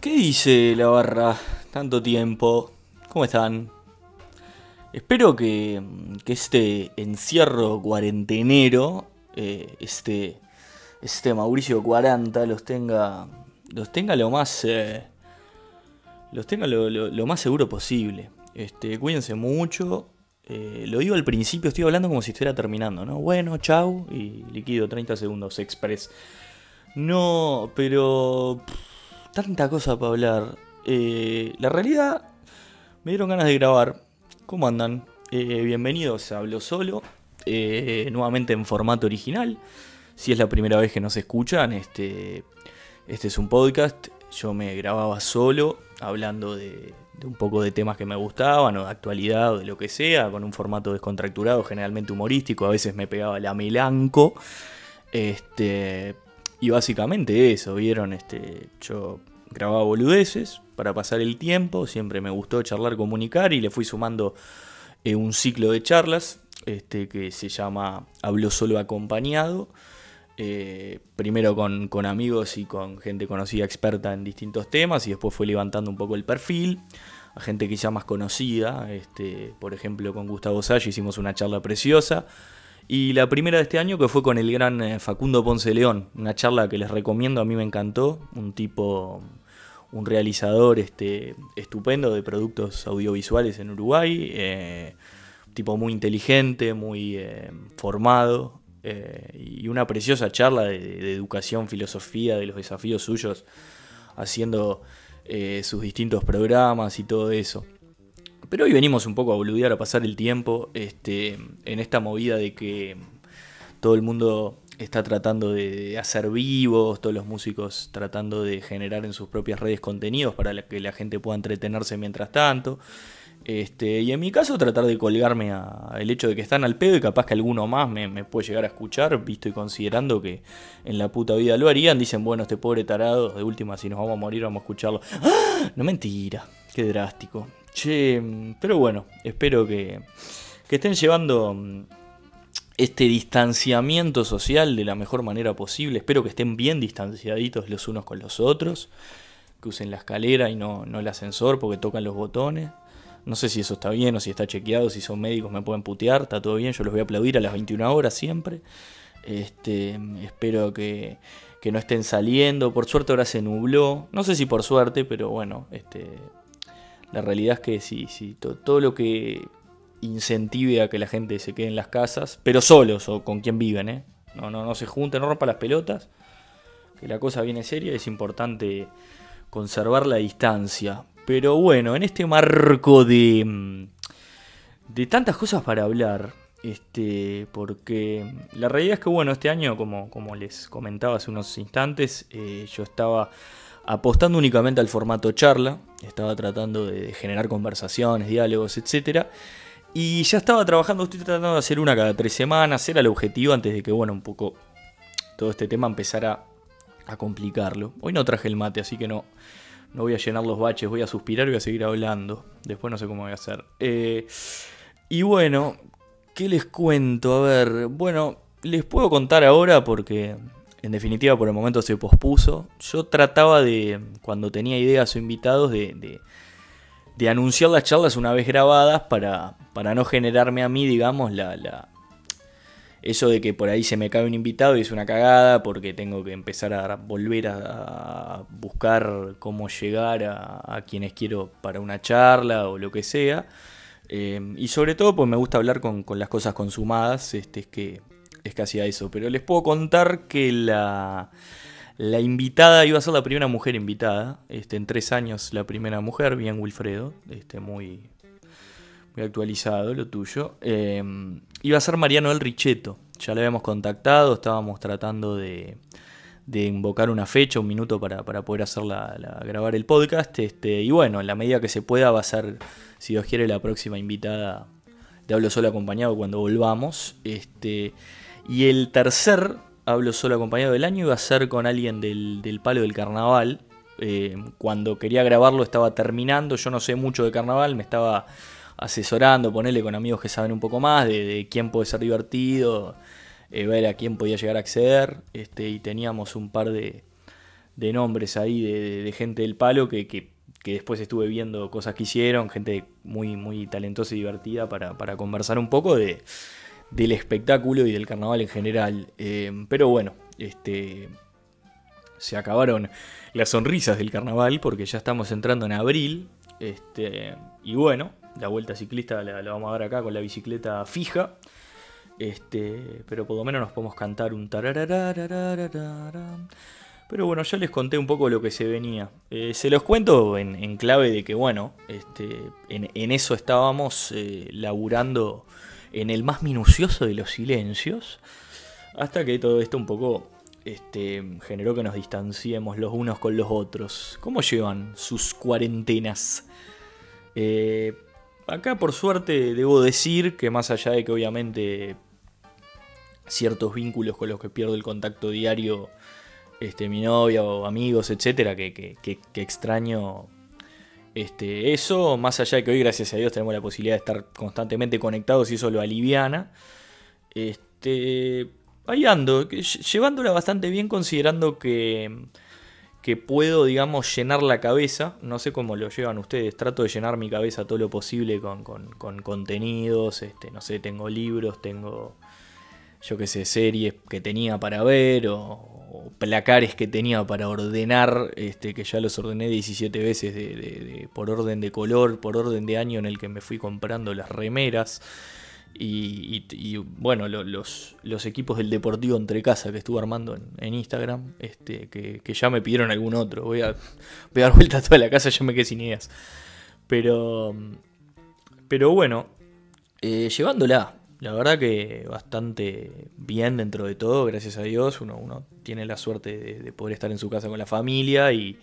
¿Qué dice la barra? Tanto tiempo. ¿Cómo están? Espero que, que este encierro cuarentenero, eh, este, este Mauricio 40, los tenga, los tenga lo más, eh, los tenga lo, lo- más seguro posible. Este, cuídense mucho. Eh, lo digo al principio, estoy hablando como si estuviera terminando, ¿no? Bueno, chau y liquido 30 segundos express. No, pero tanta cosa para hablar. Eh, la realidad me dieron ganas de grabar. ¿Cómo andan? Eh, bienvenidos a Hablo Solo, eh, nuevamente en formato original. Si es la primera vez que nos escuchan, este, este es un podcast. Yo me grababa solo, hablando de, de un poco de temas que me gustaban, o de actualidad, o de lo que sea, con un formato descontracturado, generalmente humorístico. A veces me pegaba la melanco. Este, y básicamente eso, ¿vieron? Este, yo grababa boludeces para pasar el tiempo, siempre me gustó charlar, comunicar y le fui sumando eh, un ciclo de charlas este, que se llama Hablo solo acompañado. Eh, primero con, con amigos y con gente conocida, experta en distintos temas, y después fue levantando un poco el perfil a gente quizá más conocida. Este, por ejemplo, con Gustavo Salla hicimos una charla preciosa. Y la primera de este año que fue con el gran eh, Facundo Ponce León, una charla que les recomiendo, a mí me encantó, un tipo, un realizador este, estupendo de productos audiovisuales en Uruguay, eh, tipo muy inteligente, muy eh, formado, eh, y una preciosa charla de, de educación, filosofía, de los desafíos suyos, haciendo sus distintos programas y todo eso. Pero hoy venimos un poco a boludear, a pasar el tiempo, este, en esta movida de que todo el mundo está tratando de hacer vivos, todos los músicos tratando de generar en sus propias redes contenidos para que la gente pueda entretenerse mientras tanto. Este, y en mi caso tratar de colgarme al hecho de que están al pedo y capaz que alguno más me, me puede llegar a escuchar, visto y considerando que en la puta vida lo harían. Dicen, bueno, este pobre tarado, de última, si nos vamos a morir, vamos a escucharlo. ¡Ah! No mentira, qué drástico. Che, mm, pero bueno, espero que, que estén llevando mm, este distanciamiento social de la mejor manera posible. Espero que estén bien distanciaditos los unos con los otros. Que usen la escalera y no, no el ascensor porque tocan los botones. No sé si eso está bien o si está chequeado, si son médicos me pueden putear, está todo bien, yo los voy a aplaudir a las 21 horas siempre. Este, espero que, que no estén saliendo. Por suerte ahora se nubló. No sé si por suerte, pero bueno, este, la realidad es que sí, sí, to- todo lo que incentive a que la gente se quede en las casas, pero solos o con quien viven, ¿eh? No, no, no se junten, no rompan las pelotas, que la cosa viene seria, es importante conservar la distancia. Pero bueno, en este marco de, mm, de tantas cosas para hablar, este, porque la realidad es que bueno, este año, como, como les comentaba hace unos instantes, eh, yo estaba apostando únicamente al formato charla, estaba tratando de, generar conversaciones, diálogos, etcétera. Y ya estaba trabajando, estoy tratando de hacer una cada tres semanas, era el objetivo antes de que, bueno, un poco todo este tema empezara a complicarlo. Hoy no traje el mate, así que no, no voy a llenar los baches, voy a suspirar y voy a seguir hablando. Después no sé cómo voy a hacer. Eh, y bueno, ¿qué les cuento? A ver, bueno, les puedo contar ahora porque en definitiva por el momento se pospuso. Yo trataba de, cuando tenía ideas o invitados, de, de, de anunciar las charlas una vez grabadas para, para no generarme a mí, digamos, la, la, eso de que por ahí se me cae un invitado y es una cagada porque tengo que empezar a volver a, buscar cómo llegar a, a, quienes quiero para una charla o lo que sea. Eh, y sobre todo pues me gusta hablar con, con las cosas consumadas, este, es que es casi a eso. Pero les puedo contar que la, la invitada iba a ser la primera mujer invitada, este, en tres años la primera mujer, bien Wilfredo, este, muy, muy actualizado lo tuyo. Eh, iba a ser Mariano El Richetto. Ya le habíamos contactado, estábamos tratando de, de invocar una fecha, un minuto para, para poder hacer la, grabar el podcast. Este, y bueno, en la medida que se pueda va a ser, si Dios quiere, la próxima invitada de Hablo Solo Acompañado cuando volvamos. Este, y el tercer Hablo Solo Acompañado del año iba a ser con alguien del, del palo del carnaval. Eh, cuando quería grabarlo estaba terminando, yo no sé mucho de carnaval, me estaba asesorando, ponerle con amigos que saben un poco más de, de quién puede ser divertido, eh, ver a quién podía llegar a acceder, este, y teníamos un par de, de nombres ahí de, gente del palo que, que, después estuve viendo cosas que hicieron, gente muy, muy talentosa y divertida para, para conversar un poco de, del espectáculo y del carnaval en general. Eh, pero bueno, este, se acabaron las sonrisas del carnaval porque ya estamos entrando en abril. Este, y bueno, la vuelta ciclista la, vamos a dar acá con la bicicleta fija. Este, pero por lo menos nos podemos cantar un pero bueno, ya les conté un poco lo que se venía. Eh, se los cuento en, clave de que, bueno, este, en, eso estábamos eh, laburando en el más minucioso de los silencios. Hasta que todo esto un poco este, generó que nos distanciemos los unos con los otros. ¿Cómo llevan sus cuarentenas? Eh, acá por suerte debo decir que más allá de que obviamente ciertos vínculos con los que pierdo el contacto diario este, mi novia o amigos, etcétera, que, extraño este, eso, más allá de que hoy, gracias a Dios, tenemos la posibilidad de estar constantemente conectados y eso lo aliviana. Este, ahí ando, llevándola bastante bien considerando que, que puedo, digamos, llenar la cabeza. No sé cómo lo llevan ustedes, trato de llenar mi cabeza todo lo posible con, con contenidos. Este, no sé, tengo libros, tengo, yo qué sé, series que tenía para ver o, placares que tenía para ordenar, este, que ya los ordené 17 veces por orden de color, por orden de año en el que me fui comprando las remeras. Y, bueno, los, los, equipos del Deportivo entre casa que estuve armando en, Instagram, este, que, ya me pidieron algún otro. Voy a, dar vuelta a toda la casa, ya me quedé sin ideas. Pero, pero bueno, eh, llevándola, la verdad que bastante bien dentro de todo, gracias a Dios. Uno, uno tiene la suerte de, poder estar en su casa con la familia y,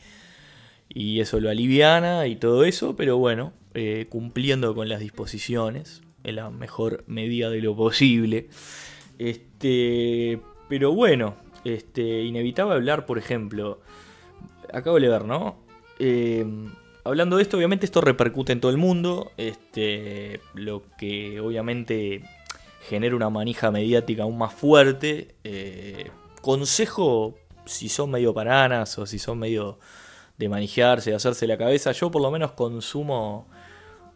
eso lo aliviana y todo eso, pero bueno, eh, cumpliendo con las disposiciones en la mejor medida de lo posible. Este, pero bueno, este, inevitable hablar, por ejemplo, acabo de ver, ¿no? Eh, hablando de esto, obviamente esto repercute en todo el mundo, este, lo que obviamente genera una manija mediática aún más fuerte. Eh, consejo, si son medio paranas o si son medio de manejarse, de hacerse la cabeza, yo por lo menos consumo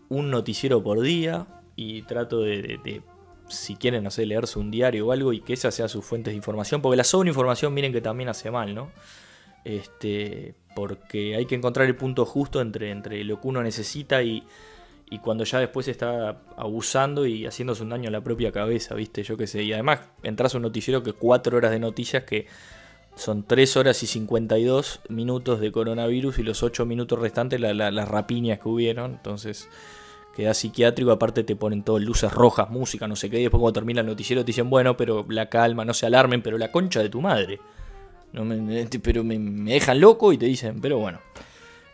un noticiero por día y trato de, si quieren, no sé, leerse un diario o algo y que esa sea su fuente de información, porque la sobreinformación miren que también hace mal, ¿no? Este, porque hay que encontrar el punto justo entre, entre lo que uno necesita y y cuando ya después está abusando y haciéndose un daño a la propia cabeza, ¿viste? Yo qué sé. Y además entras a un noticiero que 4 horas de noticias que son 3 horas y 52 minutos de coronavirus y los 8 minutos restantes las rapiñas que hubieron. Entonces queda psiquiátrico, aparte te ponen todo luces rojas, música, no sé qué. Y después cuando termina el noticiero te dicen, bueno, pero la calma, no se alarmen, pero la concha de tu madre. No me, pero me dejan loco y te dicen, pero bueno.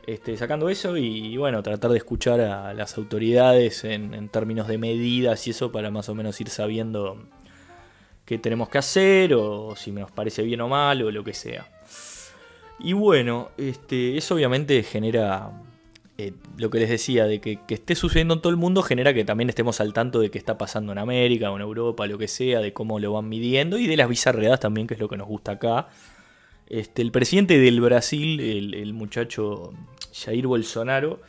Este, sacando eso y bueno, tratar de escuchar a las autoridades en, términos de medidas y eso para más o menos ir sabiendo qué tenemos que hacer o si nos parece bien o mal o lo que sea. Y bueno, este, eso obviamente genera eh, lo que les decía, de que, esté sucediendo en todo el mundo genera que también estemos al tanto de qué está pasando en América o en Europa, lo que sea, de cómo lo van midiendo y de las bizarreadas también, que es lo que nos gusta acá. Este, el presidente del Brasil, el muchacho Jair Bolsonaro,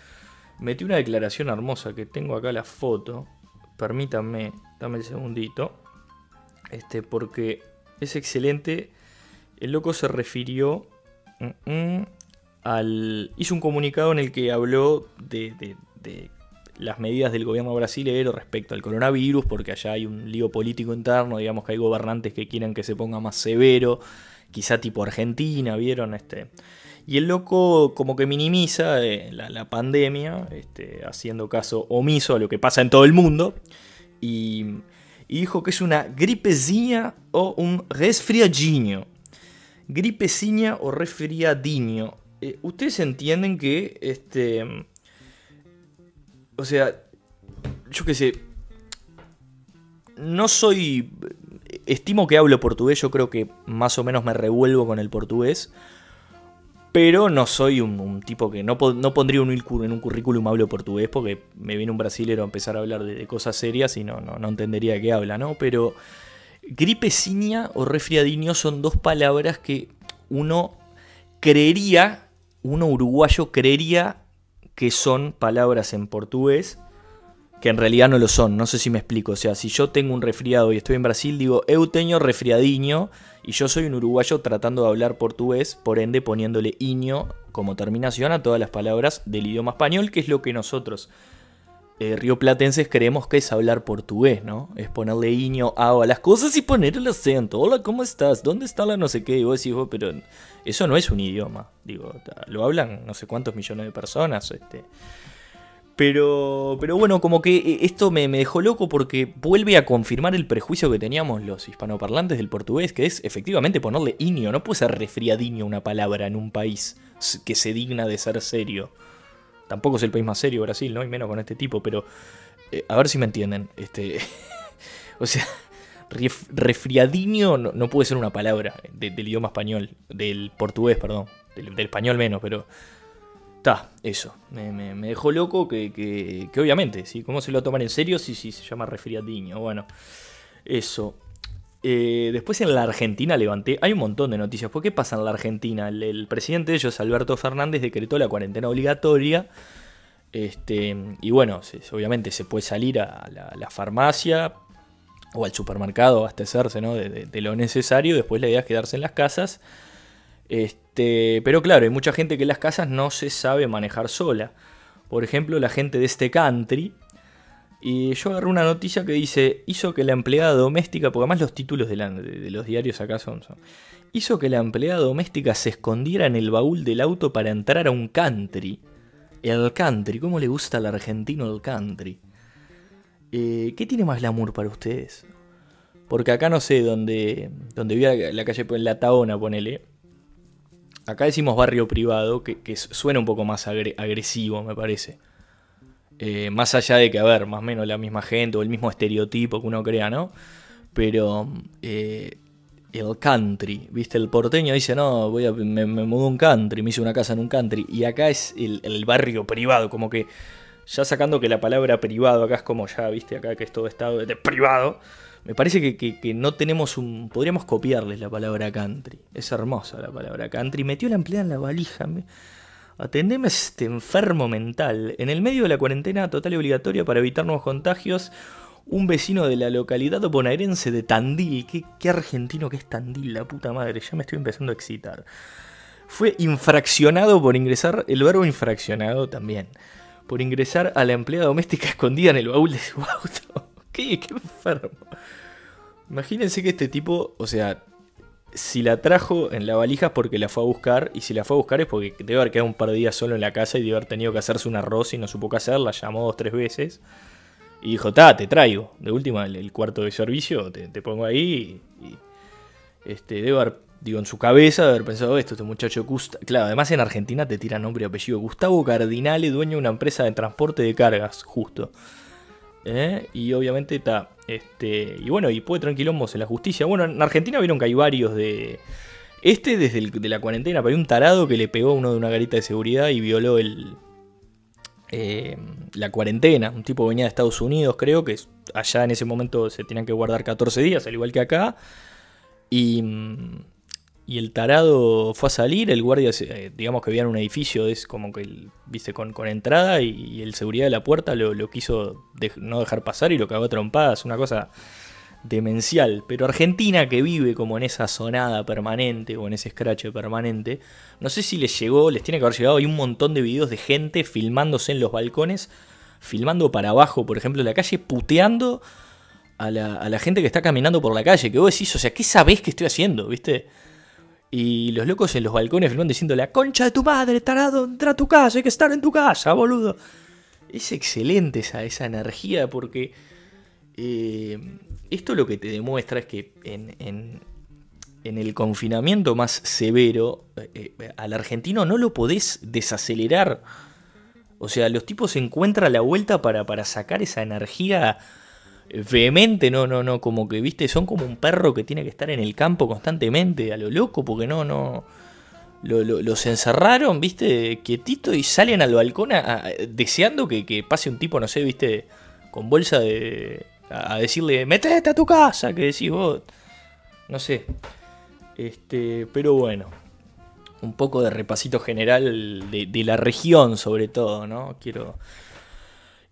metió una declaración hermosa que tengo acá la foto. Permítanme, dame el segundito. Este, porque es excelente. El loco se refirió mm, mm, al. hizo un comunicado en el que habló de, de las medidas del gobierno brasileño respecto al coronavirus, porque allá hay un lío político interno, digamos que hay gobernantes que quieren que se ponga más severo, quizá tipo Argentina, ¿vieron? Este, y el loco como que minimiza eh, la, pandemia, este, haciendo caso omiso a lo que pasa en todo el mundo. Y, dijo que es una gripezinha o un resfriadinho. Gripezinha o resfriadinho. Eh, Ustedes entienden que, este, o sea, yo qué sé, no soy, estimo que hablo portugués, yo creo que más o menos me revuelvo con el portugués. Pero no soy un, tipo que no, no pondría un, en un currículum hablo portugués porque me viene un brasilero a empezar a hablar de, cosas serias y no, no, entendería de qué habla, ¿no? Pero gripeciña o resfriadinho son dos palabras que uno creería, uno uruguayo creería que son palabras en portugués que en realidad no lo son. No sé si me explico. O sea, si yo tengo un resfriado y estoy en Brasil, digo eu tengo resfriadiño y yo soy un uruguayo tratando de hablar portugués, por ende poniéndole iño como terminación a todas las palabras del idioma español, que es lo que nosotros eh, rioplatenses creemos que es hablar portugués, ¿no? Es ponerle iño a las cosas y poner el acento. Hola, ¿cómo estás? ¿Dónde está la no sé qué? Y vos decís, pero eso no es un idioma. Digo, lo hablan no sé cuántos millones de personas. Este. Pero, pero bueno, como que eh, esto me, dejó loco porque vuelve a confirmar el prejuicio que teníamos los hispanoparlantes del portugués, que es efectivamente ponerle iño. No puede ser resfriadiño una palabra en un país que se digna de ser serio. Tampoco es el país más serio Brasil, ¿no? Y menos con este tipo, pero eh, a ver si me entienden. Este, o sea, resfriadiño no, puede ser una palabra del idioma español, del portugués, perdón, del español menos, pero Está, eso. Me, dejó loco que, obviamente, ¿sí? ¿Cómo se lo toman en serio si, si se llama resfriadiño? Bueno, eso. Eh, después en la Argentina levanté. Hay un montón de noticias. ¿Por qué pasa en la Argentina? El, presidente de ellos, Alberto Fernández, decretó la cuarentena obligatoria. Este, y bueno, obviamente se puede salir a la, farmacia o al supermercado abastecerse ¿no? de, de, lo necesario. Después la idea es quedarse en las casas. Este, pero claro, hay mucha gente que en las casas no se sabe manejar sola. Por ejemplo, la gente de este country. Y yo agarré una noticia que dice, hizo que la empleada doméstica, porque además los títulos de, los diarios acá son, son, hizo que la empleada doméstica se escondiera en el baúl del auto para entrar a un country. El country, ¿cómo le gusta al argentino el country? Eh, ¿Qué tiene más glamour para ustedes? Porque acá no sé, donde, donde vivía la calle en La Taona, ponele Acá decimos barrio privado, que, suena un poco más agresivo, me parece. Eh, más allá de que, a ver, más o menos la misma gente o el mismo estereotipo que uno crea, ¿no? Pero eh, el country, ¿viste? El porteño dice, no, voy a, me, me mudo a un country, me hice una casa en un country. Y acá es el, el, barrio privado, como que ya sacando que la palabra privado acá es como ya, ¿viste? Acá que es todo estado de privado. Me parece que, no tenemos un. Podríamos copiarles la palabra country. Es hermosa la palabra country. Metió la empleada en la valija. Atendeme a este enfermo mental. En el medio de la cuarentena total y obligatoria para evitar nuevos contagios, un vecino de la localidad bonaerense de Tandil. ¿Qué, qué argentino que es Tandil, la puta madre. Ya me estoy empezando a excitar. Fue infraccionado por ingresar. El verbo infraccionado también. Por ingresar a la empleada doméstica escondida en el baúl de su auto. ¿Qué, qué enfermo? Imagínense que este tipo, o sea, si la trajo en la valija es porque la fue a buscar, y si la fue a buscar es porque debe haber quedado un par de días solo en la casa y debe haber tenido que hacerse un arroz y no supo qué hacer, la llamó dos, tres veces. Y dijo, ta, te traigo. De última, el, cuarto de servicio, te, pongo ahí. Y, este, debe haber, digo, en su cabeza, haber pensado esto, este muchacho Gustavo. Claro, además en Argentina te tira nombre y apellido. Gustavo Cardinale, dueño de una empresa de transporte de cargas, justo. ¿Eh? Y obviamente está. Este, y bueno, y puede tranquilombos en la justicia. Bueno, en Argentina vieron que hay varios de. Este desde de la cuarentena, pero hay un tarado que le pegó a uno de una garita de seguridad y violó el. Eh, la cuarentena. Un tipo venía de Estados Unidos, creo que allá en ese momento se tenían que guardar 14 días, al igual que acá. Y mm, y el tarado fue a salir, el guardia, eh, digamos que había en un edificio, es como que, viste, con, con entrada y, el seguridad de la puerta lo, quiso no dejar pasar y lo cagó a trompadas, una cosa demencial. Pero Argentina, que vive como en esa sonada permanente o en ese scratch permanente, no sé si les llegó, les tiene que haber llegado, hay un montón de videos de gente filmándose en los balcones, filmando para abajo, por ejemplo, en la calle, puteando a la, a la gente que está caminando por la calle, que vos decís, o sea, ¿qué sabés que estoy haciendo, viste? Y los locos en los balcones filman diciendo la concha de tu madre, tarado, entra a tu casa, hay que estar en tu casa, boludo. Es excelente esa, esa energía porque eh, esto lo que te demuestra es que en, en, el confinamiento más severo, eh, eh, al argentino no lo podés desacelerar. O sea, los tipos encuentran la vuelta para, para sacar esa energía vehemente, no, no, no, como que, viste, son como un perro que tiene que estar en el campo constantemente, a lo loco, porque no, no, los encerraron, viste, quietito y salen al balcón deseando que, pase un tipo, no sé, viste, con bolsa de, a, decirle, metete a tu casa, que decís vos, no sé, este, pero bueno. un poco de repasito general de, la región, sobre todo, ¿no? Quiero,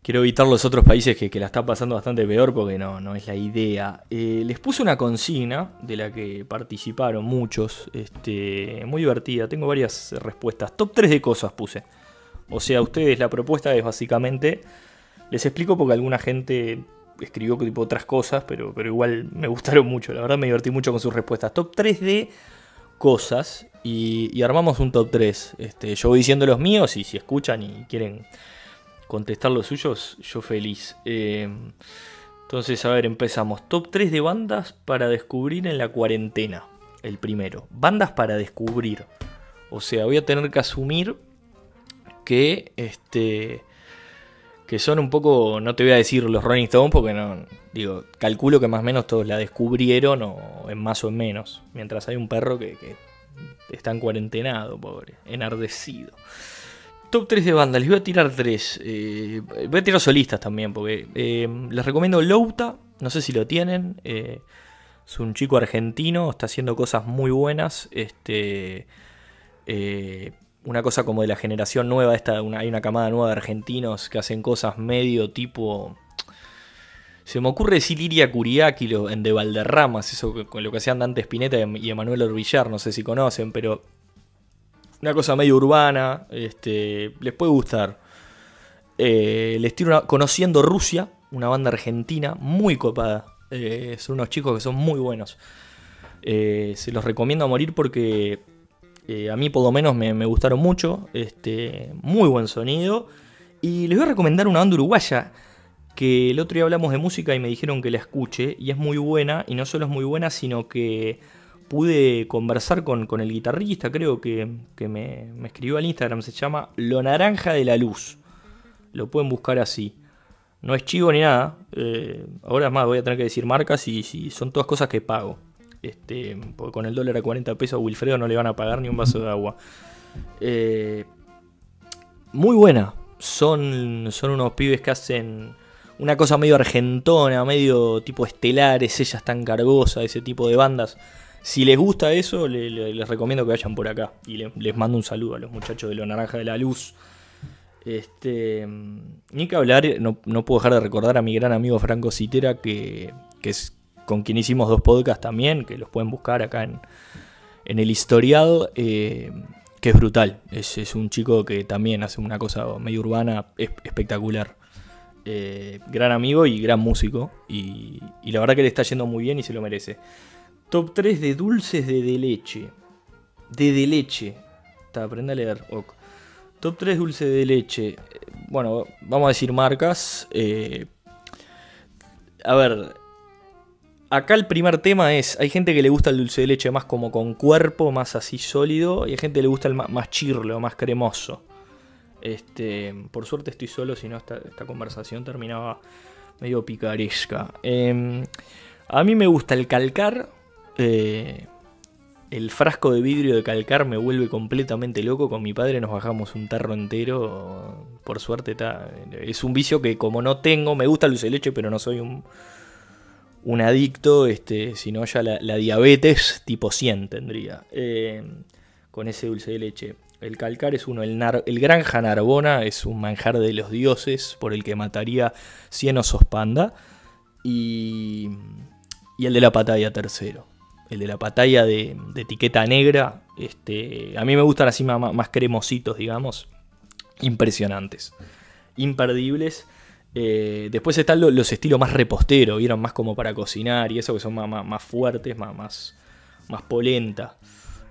quiero evitar los otros países que, la están pasando bastante peor porque no, no es la idea. Eh, les puse una consigna de la que participaron muchos, este, muy divertida. Tengo varias respuestas. Top 3 de cosas puse. O sea, ustedes la propuesta es básicamente. Les explico porque alguna gente escribió tipo otras cosas, pero, pero igual me gustaron mucho. La verdad me divertí mucho con sus respuestas. Top 3 de cosas y, armamos un top 3. Este, yo voy diciendo los míos y si escuchan y quieren contestar los suyos, yo feliz. Eh, entonces, a ver, empezamos. Top 3 de bandas para descubrir en la cuarentena. El primero. Bandas para descubrir. O sea, voy a tener que asumir que este que son un poco, no te voy a decir los Rolling Stones porque no, digo, calculo que más o menos todos la descubrieron o en más o en menos, mientras hay un perro que, está en cuarentenado, pobre, enardecido. Top 3 de banda, les voy a tirar 3. Eh, voy a tirar solistas también, porque eh, les recomiendo Louta, no sé si lo tienen. Eh, es un chico argentino, está haciendo cosas muy buenas. Este, una cosa como de la generación nueva, esta, hay una camada nueva de argentinos que hacen cosas medio tipo... Se me ocurre decir Liria Curiaki en De Valderramas, eso con lo que hacían Dante Spinetta y Emanuel Orvillar, no sé si conocen, pero una cosa medio urbana, este, les puede gustar. Eh, les tiro Conociendo Rusia, una banda argentina muy copada. Eh, son unos chicos que son muy buenos. Eh, se los recomiendo a morir porque a mí por lo menos me, gustaron mucho. Este, muy buen sonido. Y les voy a recomendar una banda uruguaya que el otro día hablamos de música y me dijeron que la escuche. Y es muy buena. Y no solo es muy buena, sino que pude conversar con, el guitarrista, creo que, me, escribió al Instagram. Se llama Lo Naranja de la Luz. Lo pueden buscar así. No es chivo ni nada. Eh, ahora es más, voy a tener que decir marcas y, y son todas cosas que pago. Este, porque con el dólar a 40 pesos a Wilfredo no le van a pagar ni un vaso de agua. Eh, muy buena. Son, son unos pibes que hacen una cosa medio argentona, medio tipo estelares, ellas tan cargosa, ese tipo de bandas. Si les gusta eso, les recomiendo que vayan por acá. Y les mando un saludo a los muchachos de Lo Naranja de la Luz. Este, ni que hablar, no, puedo dejar de recordar a mi gran amigo Franco Citera, que, que es con quien hicimos dos podcasts también, que los pueden buscar acá en, el historial, eh, que es brutal. Es, un chico que también hace una cosa medio urbana espectacular. Eh, gran amigo y gran músico. Y, la verdad que le está yendo muy bien y se lo merece. Top 3 de dulces de, leche. De de leche. Está, aprende a leer. Top 3 dulces de leche. Bueno, vamos a decir marcas. Eh, a ver, acá el primer tema es, hay gente que le gusta el dulce de leche más como con cuerpo, más así sólido, y hay gente que le gusta el más, chirlo, más cremoso. Este, por suerte estoy solo, si no esta, conversación terminaba medio picaresca. Em, a mí me gusta el calcar. Eh, el frasco de vidrio de calcar me vuelve completamente loco. Con mi padre nos bajamos un tarro entero. Por suerte. Es un vicio que como no tengo, me gusta el dulce de leche, pero no soy un, un adicto, este, sino ya la, diabetes tipo 100 tendría, eh, con ese dulce de leche. El calcar es uno, el, el granja narbona es un manjar de los dioses por el que mataría 100 osos panda. Y, y el de la patalla tercero. El de la patalla de, etiqueta negra. Este, a mí me gustan así más, más cremositos, digamos. Impresionantes. Imperdibles. Eh, después están los, estilos más reposteros, vieron más como para cocinar y eso que son más, fuertes, más, más, más polenta.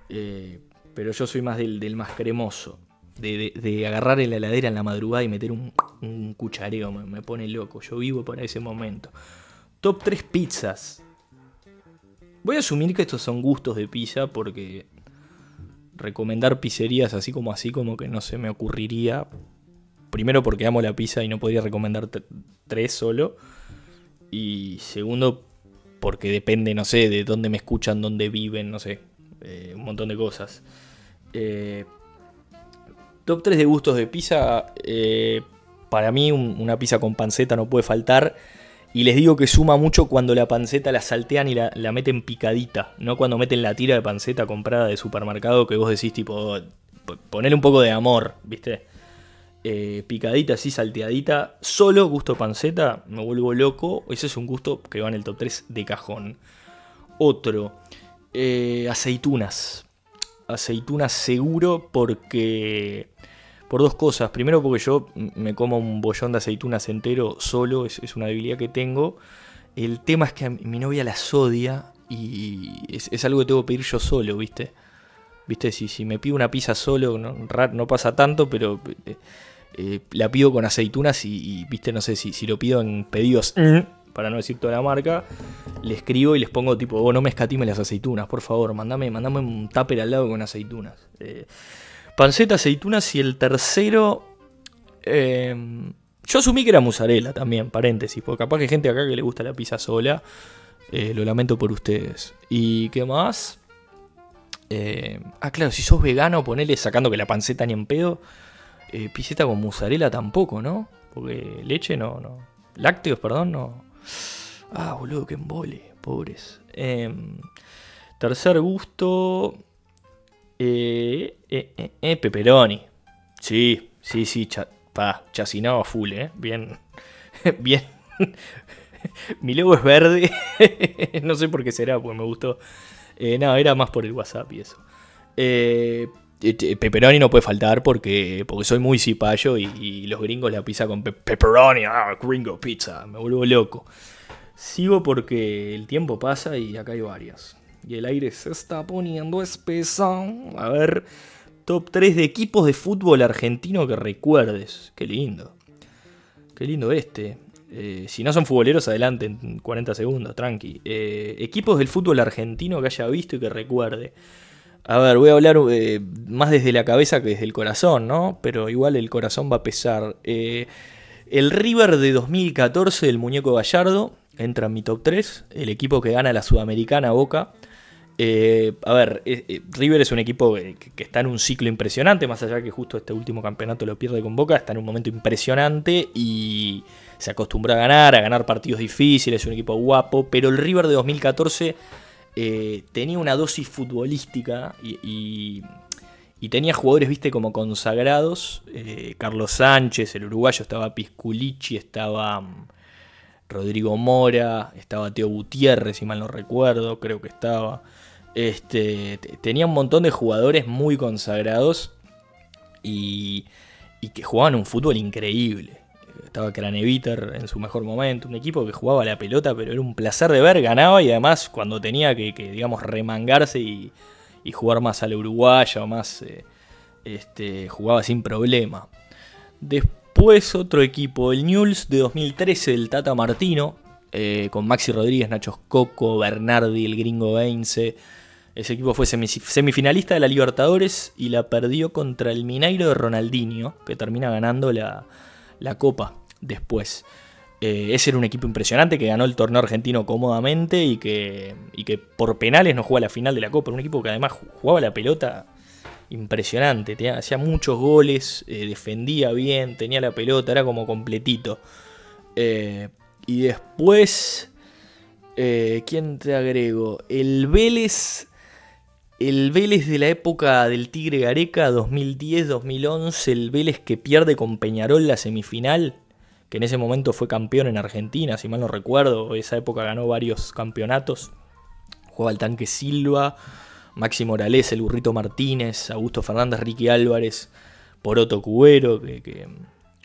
Eh, pero yo soy más del, más cremoso. De, agarrar en la heladera en la madrugada y meter un, cuchareo, me, pone loco. Yo vivo para ese momento. Top 3 pizzas. Voy a asumir que estos son gustos de pizza porque recomendar pizzerías así como así como que no se me ocurriría Primero porque amo la pizza y no podría recomendar tres solo. Y segundo porque depende, no sé, de dónde me escuchan, dónde viven, no sé. Eh, un montón de cosas. Eh, top 3 de gustos de pizza. Eh, para mí una pizza con panceta no puede faltar. Y les digo que suma mucho cuando la panceta la saltean y la, meten picadita, no cuando meten la tira de panceta comprada de supermercado que vos decís tipo, ponerle un poco de amor, ¿viste? Eh, picadita así, salteadita, solo gusto panceta, me vuelvo loco. Ese es un gusto que va en el top 3 de cajón. Otro, eh, aceitunas. Aceitunas seguro porque por dos cosas. Primero porque yo me como un bollón de aceitunas entero solo, es, una debilidad que tengo. El tema es que mi novia las odia y es, algo que tengo que pedir yo solo, ¿viste? ¿Viste? Si, si me pido una pizza solo, no, no pasa tanto, pero eh, eh, la pido con aceitunas y, ¿viste? No sé si, si lo pido en pedidos, para no decir toda la marca, le escribo y les pongo tipo, oh, no me escatime las aceitunas, por favor, mandame, mandame un tupper al lado con aceitunas. Eh, panceta, aceitunas y el tercero. Em, yo asumí que era mozzarella también, paréntesis, porque capaz que hay gente acá que le gusta la pizza sola. Eh, lo lamento por ustedes. ¿Y qué más? Em, ah, claro, si sos vegano, ponele sacando que la panceta ni en pedo. Eh, piseta con mozzarella tampoco, ¿no? Porque leche no, no. Lácteos, perdón, no. Ah, boludo, qué embole, pobres. Em, tercer gusto. Eh, eh, eh, eh, pepperoni. Sí, sí, sí, pa, chacinado a full, eh. Bien, bien. Mi logo es verde. no sé por qué será, porque me gustó. No, era más por el WhatsApp y eso. pepperoni no puede faltar porque, porque soy muy cipayo y, los gringos la pizza con pepperoni. Ah, gringo pizza. Me vuelvo loco. Sigo porque el tiempo pasa y acá hay varias y el aire se está poniendo espeso. A ver, top 3 de equipos de fútbol argentino que recuerdes. Qué lindo. Qué lindo este. Eh, si no son futboleros, adelante en 40 segundos, tranqui. Eh, equipos del fútbol argentino que haya visto y que recuerde. A ver, voy a hablar eh, más desde la cabeza que desde el corazón, ¿no? Pero igual el corazón va a pesar. el River de 2014 del muñeco Gallardo entra en mi top 3. El equipo que gana la Sudamericana Boca. Eh, a ver, eh, eh, River es un equipo que, está en un ciclo impresionante, más allá que justo este último campeonato lo pierde con Boca, está en un momento impresionante y se acostumbra a ganar, a ganar partidos difíciles, es un equipo guapo, pero el River de 2014 tenía una dosis futbolística y, tenía jugadores, viste, como consagrados. Carlos Sánchez, el uruguayo, estaba Pisculici, estaba mm, Rodrigo Mora, estaba Teo Gutiérrez, si mal no recuerdo, creo que estaba. Este, tenía un montón de jugadores muy consagrados y, que jugaban un fútbol increíble. Estaba Craneviter en su mejor momento, un equipo que jugaba la pelota, pero era un placer de ver, ganaba y además cuando tenía que, digamos, remangarse y, jugar más a la uruguaya o más, eh, este, jugaba sin problema. Después otro equipo, el Newell's de 2013 del Tata Martino, eh, con Maxi Rodríguez, Nacho Coco, Bernardi, el gringo Veince, ese equipo fue semifinalista de la Libertadores y la perdió contra el Mineiro de Ronaldinho, que termina ganando la, Copa después. Eh, ese era un equipo impresionante que ganó el torneo argentino cómodamente y que, que por penales no jugó a la final de la Copa. Un equipo que además jugaba la pelota impresionante, hacía muchos goles, eh, defendía bien, tenía la pelota, era como completito. Eh, y después, ¿quién te agrego? El Vélez el Vélez de la época del Tigre Gareca, 2010-2011, el Vélez que pierde con Peñarol la semifinal, que en ese momento fue campeón en Argentina, si mal no recuerdo, esa época ganó varios campeonatos. Jugaba el tanque Silva, Maxi Morales, el Burrito Martínez, Augusto Fernández, Ricky Álvarez, Poroto Cubero, que,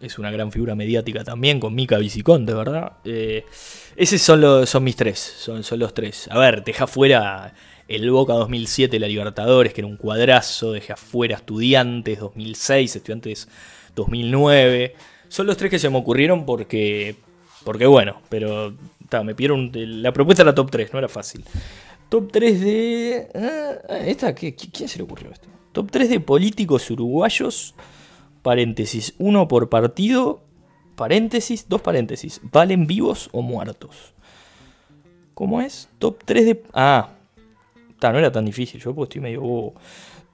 es una gran figura mediática también, con Mica Viciconte, ¿verdad? Eh, esos son, son mis tres, son, los tres. A ver, deja fuera el Boca 2007, la Libertadores, que era un cuadrazo, dejé afuera Estudiantes 2006, Estudiantes 2009. Son los tres que se me ocurrieron porque, porque bueno, pero me pidieron, la propuesta era top 3, no era fácil. Top 3 de... Ah, esta, ¿qué, ¿Quién se le ocurrió esto? Top 3 de políticos uruguayos, paréntesis, uno por partido, paréntesis, dos paréntesis, ¿valen vivos o muertos? ¿Cómo es? Top 3 de... Ah, no era tan difícil, yo pues estoy medio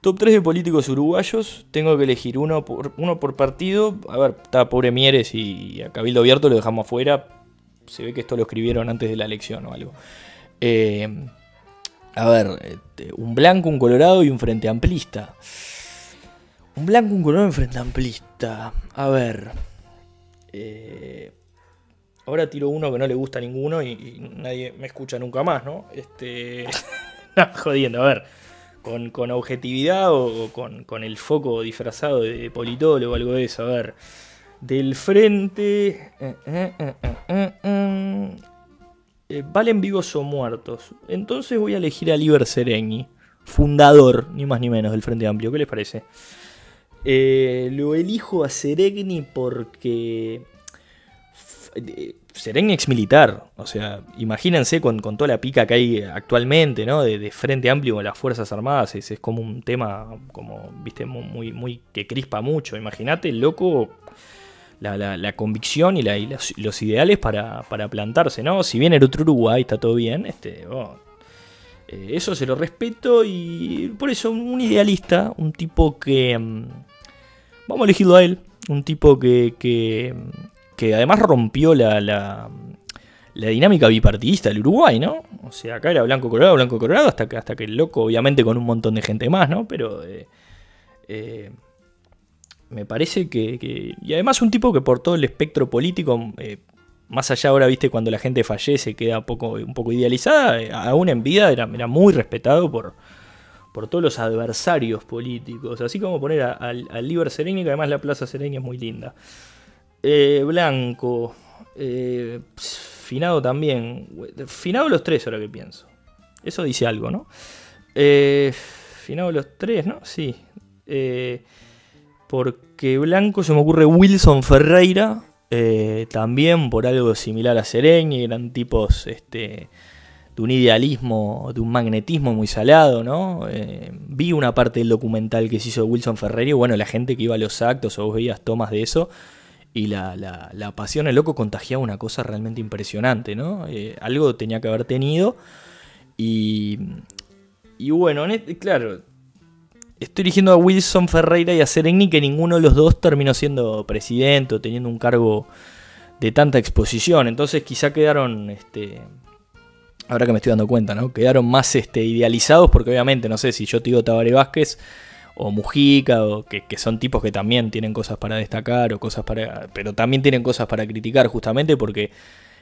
Top 3 de políticos uruguayos, tengo que elegir uno por, uno por partido. A ver, está pobre Mieres y a Cabildo Abierto lo dejamos afuera. se ve que esto lo escribieron antes de la elección o algo. Eh, a ver, este, un blanco, un colorado y un frente amplista. Un blanco, un colorado y un frente amplista. A ver. Eh, ahora tiro uno que no le gusta a ninguno y, nadie me escucha nunca más, ¿no? Este. jodiendo, a ver. Con, objetividad o, con, el foco disfrazado de politólogo o algo de eso. A ver. Del frente. Eh, eh, valen vivos o muertos. Entonces voy a elegir a Liber Sereni, fundador, ni más ni menos, del Frente Amplio. ¿Qué les parece? Eh, lo elijo a Seregni porque. Seregni ex militar. O sea, imagínense con, toda la pica que hay actualmente, ¿no? De, Frente Amplio con las Fuerzas Armadas. Es, es, como un tema, como, viste, muy, muy que crispa mucho. Imagínate, loco la, convicción y, los, ideales para, plantarse, ¿no? Si bien el otro Uruguay está todo bien, este, oh, eh, eso se lo respeto y por eso un idealista, un tipo que... Mm, vamos a elegirlo a él, un tipo que, que, además rompió la, la, dinámica bipartidista del Uruguay, ¿no? O sea, acá era blanco colorado, blanco colorado, hasta que, hasta que el loco, obviamente con un montón de gente más, ¿no? Pero... Eh, eh, me parece que, Y además un tipo que por todo el espectro político, eh, más allá ahora, viste, cuando la gente fallece, queda poco, un poco idealizada, eh, aún en vida era, muy respetado por, por todos los adversarios políticos. Así como poner al, Liber Sereni, que además la Plaza Sereni es muy linda. Eh, blanco. finado también. Finado los tres, ahora que pienso. Eso dice algo, ¿no? finado los tres, ¿no? Sí. Eh, porque blanco se me ocurre Wilson Ferreira, eh, también por algo similar a Sereñi, eran tipos este, de un idealismo, de un magnetismo muy salado, ¿no? Eh, vi una parte del documental que se hizo de Wilson Ferreira y bueno, la gente que iba a los actos o vos veías tomas de eso y la, pasión, el loco contagiaba una cosa realmente impresionante, ¿no? Eh, algo tenía que haber tenido y, y bueno, claro, estoy eligiendo a Wilson Ferreira y a Sereni, que ninguno de los dos terminó siendo presidente o teniendo un cargo de tanta exposición. Entonces quizá quedaron, este, ahora que me estoy dando cuenta, ¿no? Quedaron más este, idealizados porque obviamente, no sé, si yo te digo Tabaré Vázquez o Mujica, o que, son tipos que también tienen cosas para destacar o cosas para... pero también tienen cosas para criticar justamente porque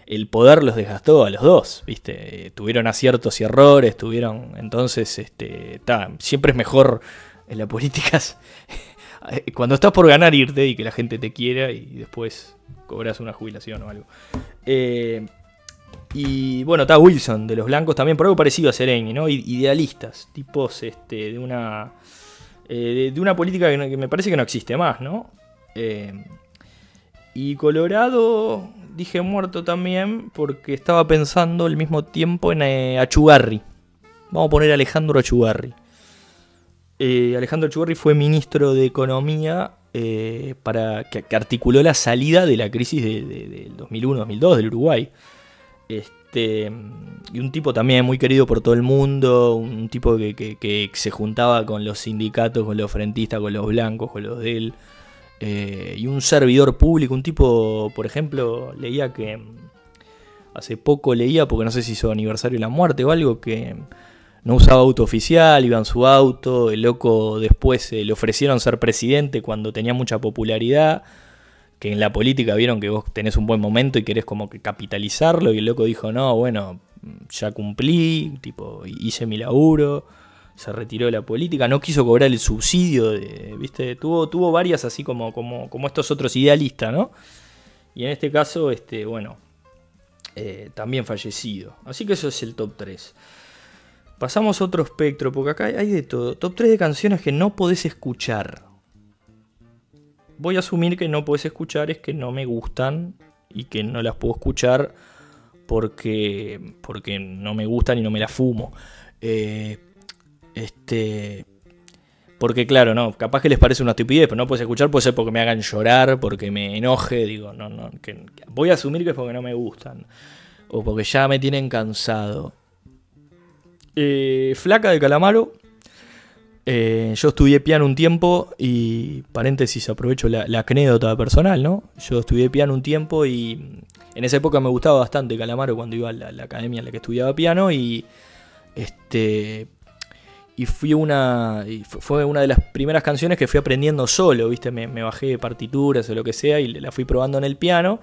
el poder los desgastó a los dos, ¿viste? tuvieron aciertos y errores, tuvieron. Entonces, este, siempre es mejor en la política cuando estás por ganar irte y que la gente te quiera y después cobras una jubilación o algo. Eh, y bueno, está Wilson de los blancos también, por algo parecido a Sereni, ¿no? Idealistas, tipos este, de una. Eh, de, una política que, me parece que no existe más, ¿no? Eh, y Colorado, dije muerto también porque estaba pensando al mismo tiempo en eh, Achugarri. Vamos a poner Alejandro Achugarri. Eh, Alejandro Achugarri fue ministro de Economía eh, para que, articuló la salida de la crisis del 2001-2002 del Uruguay. Este, y un tipo también muy querido por todo el mundo, un tipo que, que se juntaba con los sindicatos, con los frentistas, con los blancos, con los de él. Eh, y un servidor público, un tipo, por ejemplo, leía que hace poco leía, porque no sé si hizo aniversario de la muerte o algo, que no usaba auto oficial, iba en su auto, el loco después le ofrecieron ser presidente cuando tenía mucha popularidad, que en la política vieron que vos tenés un buen momento y querés como que capitalizarlo, y el loco dijo, no, bueno, ya cumplí, tipo, hice mi laburo se retiró de la política, no quiso cobrar el subsidio, ¿viste? Tuvo, tuvo varias así como, como, como estos otros idealistas, ¿no? Y en este caso, este, bueno, eh, también fallecido. Así que eso es el top 3. Pasamos a otro espectro, porque acá hay de todo. Top 3 de canciones que no podés escuchar. Voy a asumir que no podés escuchar es que no me gustan y que no las puedo escuchar porque, porque no me gustan y no me las fumo. Eh, este. Porque claro, no, capaz que les parece una estupidez, pero no puedes escuchar, puede ser porque me hagan llorar, porque me enoje, digo, no, no, voy a asumir que es porque no me gustan. O porque ya me tienen cansado. Eh, Flaca de Calamaro. Eh, yo estudié piano un tiempo y, paréntesis, aprovecho la, la, anécdota personal, ¿no? Yo estudié piano un tiempo y en esa época me gustaba bastante Calamaro cuando iba a la academia en la que estudiaba piano y este y fui una fue una de las primeras canciones que fui aprendiendo solo, ¿viste? Me, me, bajé partituras o lo que sea y la fui probando en el piano.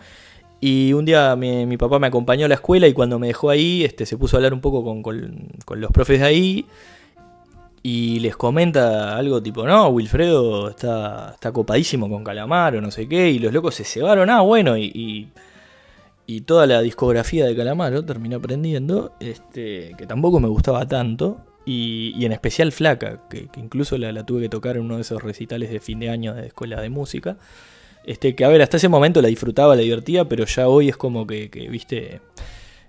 Y un día mi, papá me acompañó a la escuela y cuando me dejó ahí, este, se puso a hablar un poco con, con, los profes de ahí y les comenta algo tipo, no, Wilfredo está, está copadísimo con Calamaro, no sé qué, y los locos se cebaron, ah, bueno, y, y, y toda la discografía de Calamaro terminé aprendiendo, este, que tampoco me gustaba tanto, y, en especial Flaca, que, incluso la, tuve que tocar en uno de esos recitales de fin de año de escuela de música, este, que a ver, hasta ese momento la disfrutaba, la divertía, pero ya hoy es como que, viste,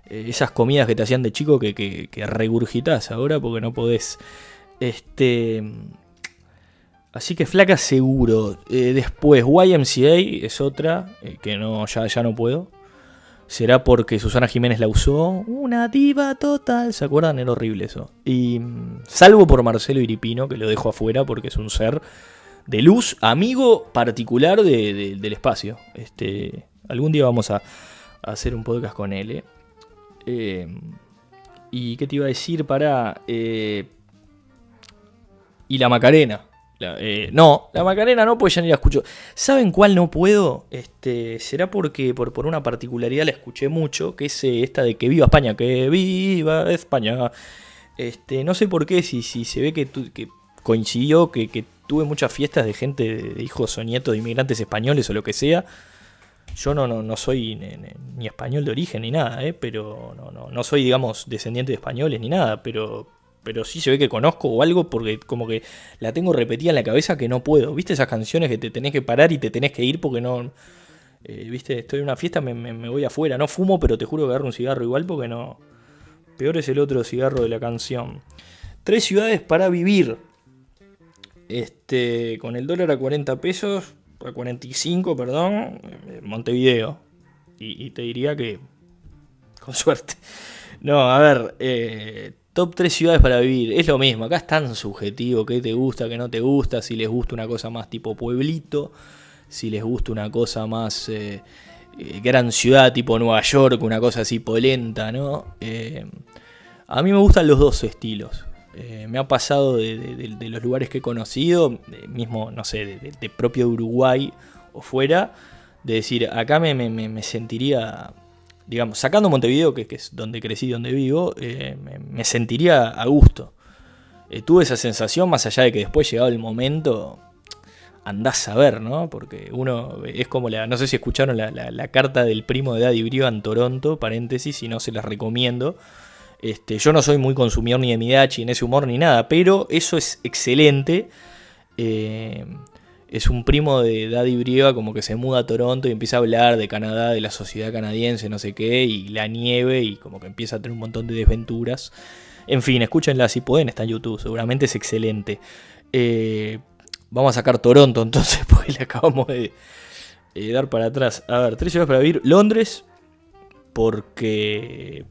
eh, esas comidas que te hacían de chico que, que, que regurgitas ahora porque no podés... Este. Así que flaca seguro. Eh, después, YMCA es otra. Eh, que no, ya, ya no puedo. Será porque Susana Jiménez la usó. Una diva total. ¿Se acuerdan? Era horrible eso. Y. Salvo por Marcelo Iripino, que lo dejo afuera porque es un ser de luz, amigo particular de, de, del espacio. Este. Algún día vamos a, hacer un podcast con él. Eh. Eh, ¿Y qué te iba a decir para.? Eh, y la Macarena. Eh, no, la Macarena no, pues ya ni la escucho. ¿Saben cuál no puedo? Este, será porque por, por una particularidad la escuché mucho, que es eh, esta de que viva España, que viva España. Este, no sé por qué, si, si se ve que, que coincidió, que, que, tuve muchas fiestas de gente, de hijos o nietos de inmigrantes españoles o lo que sea. Yo no, no, no soy ni, ni, español de origen ni nada, ¿eh? pero no, no, no soy, digamos, descendiente de españoles ni nada, pero pero sí se ve que conozco o algo porque como que la tengo repetida en la cabeza que no puedo. ¿Viste esas canciones que te tenés que parar y te tenés que ir porque no... Eh, ¿Viste? Estoy en una fiesta, me, me, voy afuera. No fumo, pero te juro que agarro un cigarro igual porque no... Peor es el otro cigarro de la canción. Tres ciudades para vivir. Este, con el dólar a 40 pesos, a 45, perdón, Montevideo. Y, y te diría que... Con suerte. No, a ver, eh, Top 3 ciudades para vivir. Es lo mismo, acá es tan subjetivo, qué te gusta, qué no te gusta, si les gusta una cosa más tipo pueblito, si les gusta una cosa más eh, eh, gran ciudad tipo Nueva York, una cosa así polenta, ¿no? Eh, a mí me gustan los dos estilos. Me ha pasado de, de, de, los lugares que he conocido, mismo, no sé, de, propio Uruguay o fuera, de decir, acá me, me, me sentiría digamos, sacando Montevideo, que, es donde crecí, donde vivo, eh, me, sentiría a gusto. Eh, tuve esa sensación, más allá de que después llegado el momento, andás a ver, ¿no? Porque uno es como la, no sé si escucharon la, carta del primo de Daddy Brio en Toronto, paréntesis, si no se las recomiendo. Este, yo no soy muy consumidor ni de Midachi, en ese humor ni nada, pero eso es excelente. Eh, es un primo de Daddy Brieva como que se muda a Toronto y empieza a hablar de Canadá, de la sociedad canadiense, no sé qué, y la nieve y como que empieza a tener un montón de desventuras. En fin, escúchenla si pueden, está en YouTube, seguramente es excelente. Eh, vamos a sacar Toronto entonces, porque le acabamos de eh, dar para atrás. A ver, tres ciudades para vivir. Londres, porque...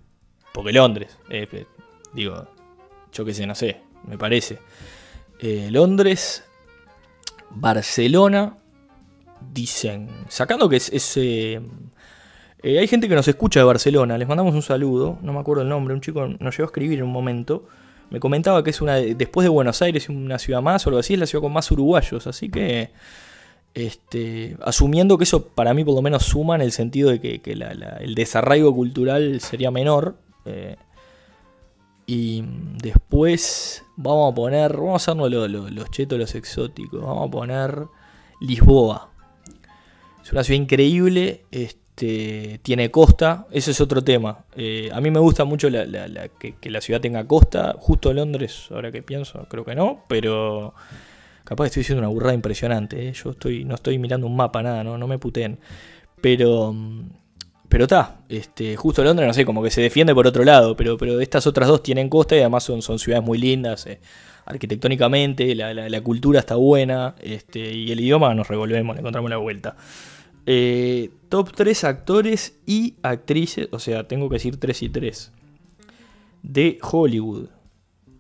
Porque Londres, eh, digo, yo qué sé, no sé, me parece. Londres, Barcelona, dicen, sacando que es... es eh, eh, hay gente que nos escucha de Barcelona, les mandamos un saludo, no me acuerdo el nombre, un chico nos llegó a escribir en un momento, me comentaba que es una, después de Buenos Aires, una ciudad más o algo así, es la ciudad con más uruguayos, así que... Este, asumiendo que eso para mí por lo menos suma en el sentido de que, el desarraigo cultural sería menor. Eh, y después vamos a poner, vamos a hacernos lo, lo, los chetos, los exóticos. Vamos a poner Lisboa. Es una ciudad increíble, este, tiene costa, ese es otro tema. Eh, a mí me gusta mucho que, la ciudad tenga costa. Justo Londres, ahora que pienso, creo que no, pero capaz estoy diciendo una burrada impresionante. ¿eh? Yo estoy, no estoy mirando un mapa, nada, no, no me puteen. Pero pero está, este, justo Londres, no sé, como que se defiende por otro lado, pero, pero estas otras dos tienen costa y además son, son ciudades muy lindas, eh, arquitectónicamente, la, la, cultura está buena, este, y el idioma nos revolvemos, le encontramos la vuelta. Eh, top 3 actores y actrices, o sea, tengo que decir 3 y 3, de Hollywood.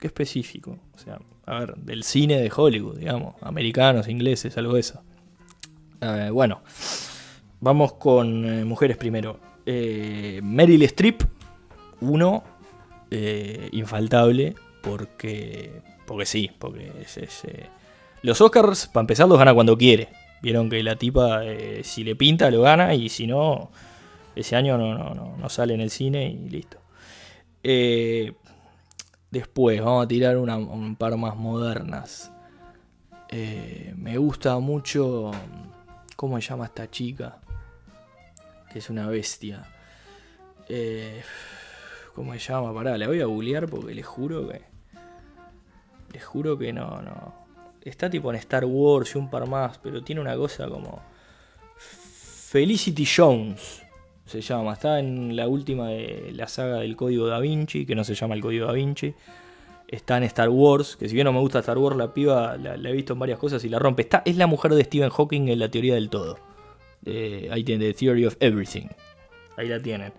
Qué específico, o sea, a ver, del cine de Hollywood, digamos, americanos, ingleses, algo de eso. Eh, bueno. Vamos con eh, mujeres primero. Eh, Meryl Streep, uno, eh, infaltable, porque, porque sí, porque eh, los Oscars, para empezar, los gana cuando quiere. Vieron que la tipa, si le pinta, lo gana, y si no, ese año no, no, no, no sale en el cine y listo. después, vamos a tirar un par más modernas. me gusta mucho. ¿Cómo se llama esta chica? Que es una bestia. Eh, ¿Cómo se llama? Pará, la voy a googlear porque les juro que. Les juro que no, no. Está tipo en Star Wars y un par más, pero tiene una cosa como. Felicity Jones se llama. Está en la última de la saga del Código Da Vinci, que no se llama el Código Da Vinci. Está en Star Wars, que si bien no me gusta Star Wars, la piba la, he visto en varias cosas y la rompe. Está, es la mujer de Stephen Hawking en la teoría del todo. Ahí tiene The Theory of Everything. Ahí la tienen.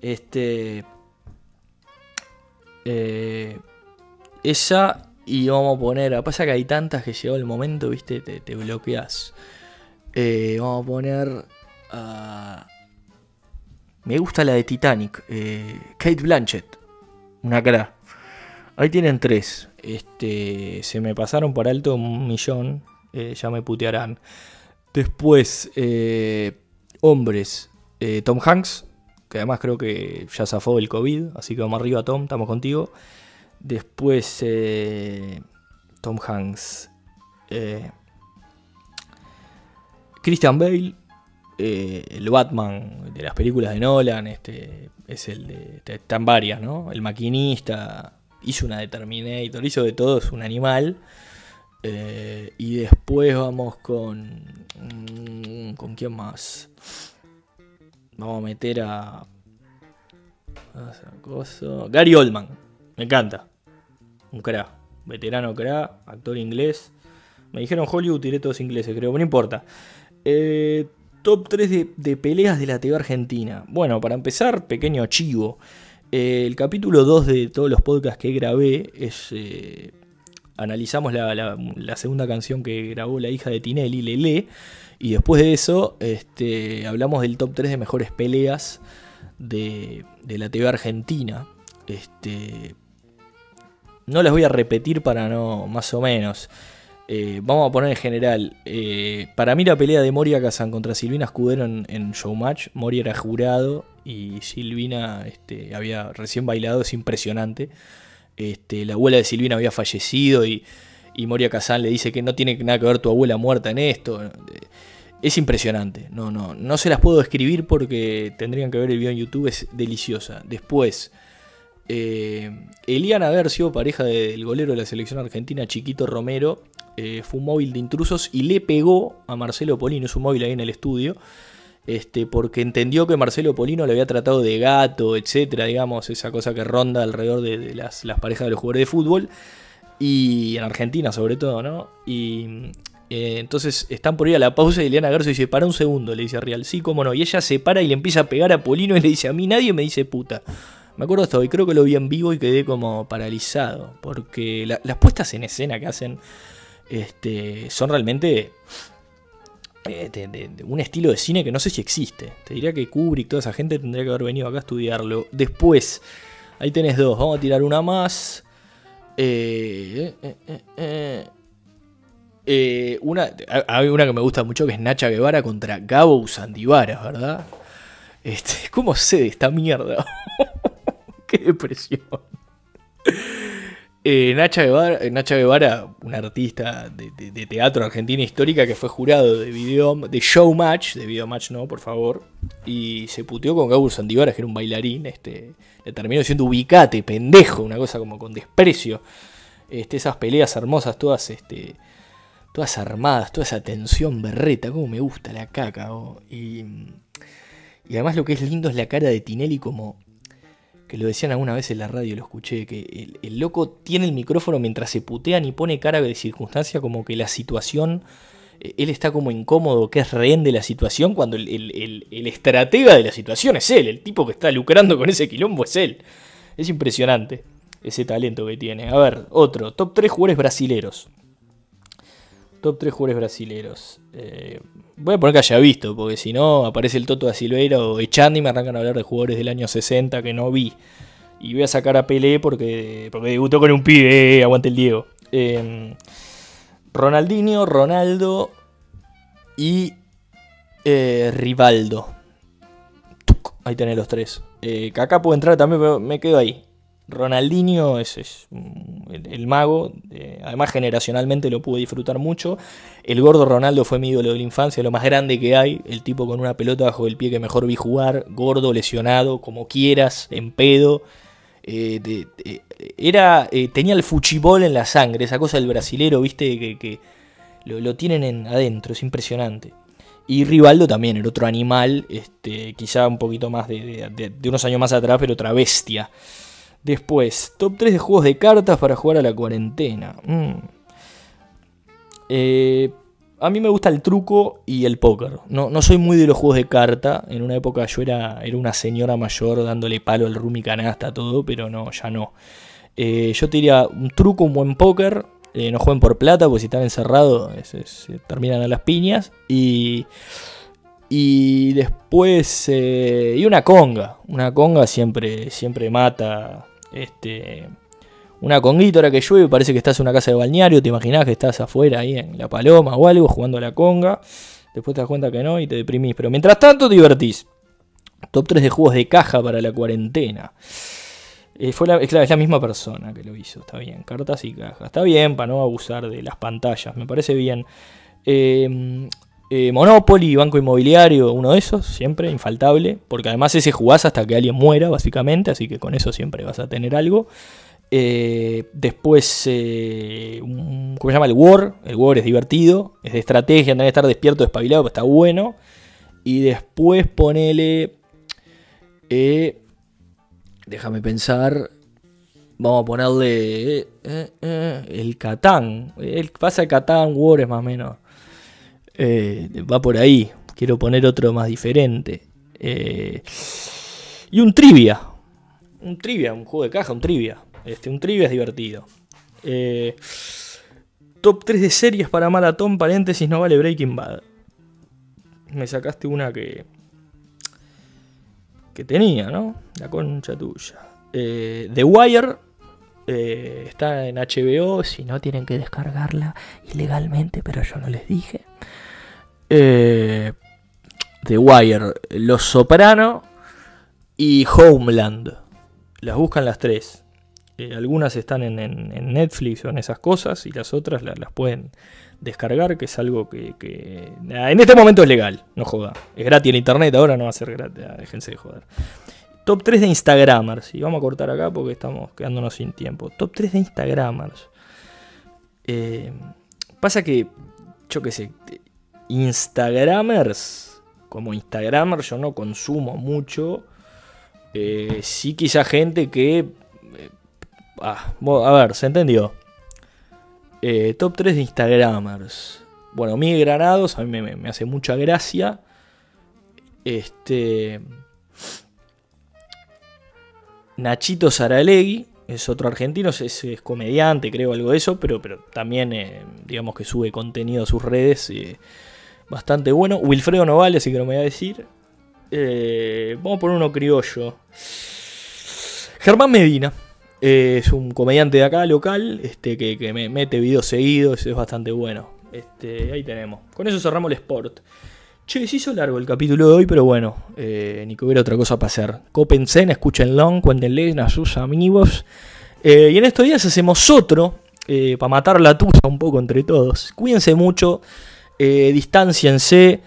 Este. Eh, esa. Y vamos a poner. Pasa que hay tantas que llegó el momento, viste, te, bloqueas. Eh, vamos a poner. me gusta la de Titanic. Eh, Kate Blanchett. Una cara. Ahí tienen tres. Este, se me pasaron por alto un millón. ya me putearán. Después, hombres. Tom Hanks, que además creo que ya zafó el COVID, así que vamos arriba Tom, estamos contigo. Después eh, Tom Hanks, eh, Christian Bale, eh, el Batman de las películas de Nolan, este es el de, están varias, ¿no? El maquinista, hizo una de Terminator, hizo de todo, es un animal. Y después vamos con... Mm, ¿Con quién más? Vamos a meter a. Gary Oldman. Me encanta. Un crack. Veterano crack. Actor inglés. Me dijeron Hollywood, tiré todos ingleses, creo. No importa. Eh, top 3 de, peleas de la TV Argentina. Bueno, para empezar, pequeño chivo. Eh, el capítulo 2 de todos los podcasts que grabé es. Analizamos la, segunda canción que grabó la hija de Tinelli, Lele. Y después de eso, este, hablamos del top 3 de mejores peleas de, la TV argentina. Este, no las voy a repetir para no, más o menos. Eh, vamos a poner en general. Eh, para mí la pelea de Moria Kazan contra Silvina Escudero en, Showmatch. Moria era jurado y Silvina este, había recién bailado. Es impresionante. Este, la abuela de Silvina había fallecido y, Moria Kazan le dice que no tiene nada que ver tu abuela muerta en esto es impresionante. No, no, no se las puedo describir porque tendrían que ver el video en YouTube, es deliciosa. Después, eh, Eliana Bercio, pareja del golero de la selección argentina, Chiquito Romero, eh, fue un móvil de intrusos y le pegó a Marcelo Polino, es un móvil ahí en el estudio, este, porque entendió que Marcelo Polino le había tratado de gato, etcétera, digamos, esa cosa que ronda alrededor de, las, parejas de los jugadores de fútbol. Y en Argentina sobre todo, ¿no? Y eh, entonces están por ir a la pausa y Eliana Garzo dice, para un segundo, le dice a Real, sí, cómo no. Y ella se para y le empieza a pegar a Polino y le dice, a mí nadie me dice puta. Me acuerdo esto, y creo que lo vi en vivo y quedé como paralizado, porque las puestas en escena que hacen este, son realmente de, un estilo de cine que no sé si existe. Te diría que Kubrick, toda esa gente tendría que haber venido acá a estudiarlo. Después, ahí tenés dos, vamos a tirar una más. Eh, eh, eh una, hay una que me gusta mucho que es Nacha Guevara contra Gabo Sandivara, ¿verdad? Este, ¿Cómo sé de esta mierda? Qué depresión. Eh, Nacha, Guevara, eh, Nacha Guevara, una artista de, teatro argentina histórica que fue jurado de video de Showmatch, de Video Match no, por favor, y se puteó con Gabo Sandivara, que era un bailarín, este, le terminó siendo ubicate, pendejo, una cosa como con desprecio. Este, esas peleas hermosas todas este, todas armadas, toda esa tensión berreta, como me gusta la caca. Y, y, además lo que es lindo es la cara de Tinelli como... Que lo decían alguna vez en la radio, lo escuché, que el, loco tiene el micrófono mientras se putean y pone cara de circunstancia como que la situación eh, él está como incómodo, que es rehén de la situación, cuando el, el, estratega de la situación es él, el tipo que está lucrando con ese quilombo es él. Es impresionante ese talento que tiene. A ver, otro, top 3 jugadores brasileros. Top 3 jugadores brasileros. Eh, voy a poner que haya visto, porque si no aparece el Toto da Silveira o Echandi y me arrancan a hablar de jugadores del año 60 que no vi. Y voy a sacar a Pelé porque, porque debutó con un pibe, eh, aguante el Diego. Em, Ronaldinho, Ronaldo y eh, Rivaldo. Ahí tenés los tres. Eh, Kaká puede entrar también, pero me quedo ahí. Ronaldinho es, el, mago, eh, además generacionalmente lo pude disfrutar mucho. El gordo Ronaldo fue mi ídolo de la infancia, lo más grande que hay, el tipo con una pelota bajo el pie que mejor vi jugar, gordo, lesionado, como quieras, en pedo. Eh, era, eh, tenía el fuchibol en la sangre, esa cosa del brasilero, viste, que, lo, tienen en, adentro, es impresionante. Y Rivaldo también, el otro animal, este, quizá un poquito más de, de unos años más atrás, pero otra bestia. Después, top 3 de juegos de cartas para jugar a la cuarentena. Mm. Eh, a mí me gusta el truco y el póker. No, no, soy muy de los juegos de carta. En una época yo era, era una señora mayor dándole palo al rum y canasta, todo, pero no, ya no. Eh, yo te diría un truco, un buen póker. Eh, no jueguen por plata, porque si están encerrados se terminan a las piñas. Y, y después, y una conga. Una conga siempre, siempre mata este, una conguita ahora que llueve, parece que estás en una casa de balneario, te imaginás que estás afuera ahí en La Paloma o algo, jugando a la conga. Después te das cuenta que no y te deprimís. Pero mientras tanto te divertís. Top 3 de juegos de caja para la cuarentena. Eh, fue la, es, la, misma persona que lo hizo, está bien. Cartas y cajas. Está bien para no abusar de las pantallas, me parece bien. Eh, eh, Monopoly, Banco Inmobiliario, uno de esos, siempre, infaltable, porque además ese jugás hasta que alguien muera, básicamente, así que con eso siempre vas a tener algo. Eh, después, eh, ¿cómo se llama? El War. El War es divertido, es de estrategia, tenés que estar despierto, despabilado, está bueno. Y después ponele... déjame pensar. Vamos a ponerle el Catán. El, pasa el Catán, War es más o menos eh, va por ahí. Quiero poner otro más diferente. Eh, y un trivia. Un trivia, un juego de caja, un trivia. Este, un trivia es divertido. Eh, top 3 de series para maratón, paréntesis, no vale Breaking Bad. Me sacaste una que. que tenía, ¿no? La concha tuya. The Wire. Está en HBO, si no tienen que descargarla ilegalmente, pero yo no les dije. Eh, The Wire, Los Soprano y Homeland. Las buscan las tres. Eh, algunas están en, Netflix o en esas cosas y las otras las, pueden descargar, que es algo que, en este momento es legal, no joda. Es gratis en internet, ahora no va a ser gratis, déjense de joder. Top 3 de Instagramers. Y vamos a cortar acá porque estamos quedándonos sin tiempo. Top 3 de Instagramers. Eh, pasa que, yo qué sé, Instagramers, como Instagramer yo no consumo mucho. Eh, sí quizá gente que... Eh, ah, a ver, ¿se entendió? Eh, top 3 de Instagramers. Bueno, Miguel Granados, a mí me, hace mucha gracia. Este... Nachito Saralegui, es otro argentino, es, comediante, creo, algo de eso, pero, pero también, digamos que sube contenido a sus redes bastante bueno. Wilfredo Novales, así que no me voy a decir. Eh, vamos a poner uno criollo. Germán Medina. Eh, es un comediante de acá, local, este, que, me mete videos seguidos, es bastante bueno. Este, ahí tenemos. Con eso cerramos el sport. Che, se hizo largo el capítulo de hoy, pero bueno, eh, ni que hubiera otra cosa para hacer. Copensen, escúchenlo, cuéntenle a sus amigos. y en estos días hacemos otro, para matar la tusa un poco entre todos. Cuídense mucho. Eh, distanciense.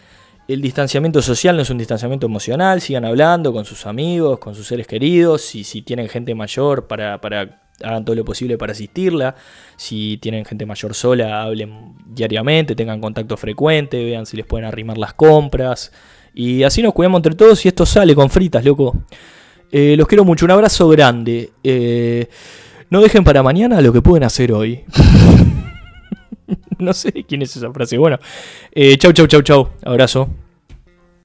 El distanciamiento social no es un distanciamiento emocional. Sigan hablando con sus amigos, con sus seres queridos. Y si tienen gente mayor, para, para hagan todo lo posible para asistirla. Si tienen gente mayor sola, hablen diariamente, tengan contacto frecuente, vean si les pueden arrimar las compras. Y así nos cuidamos entre todos y esto sale con fritas, loco. Eh, los quiero mucho, un abrazo grande. Eh, no dejen para mañana lo que pueden hacer hoy. no sé quién es esa frase. Bueno, eh, chau, chau, chau, chau. Abrazo.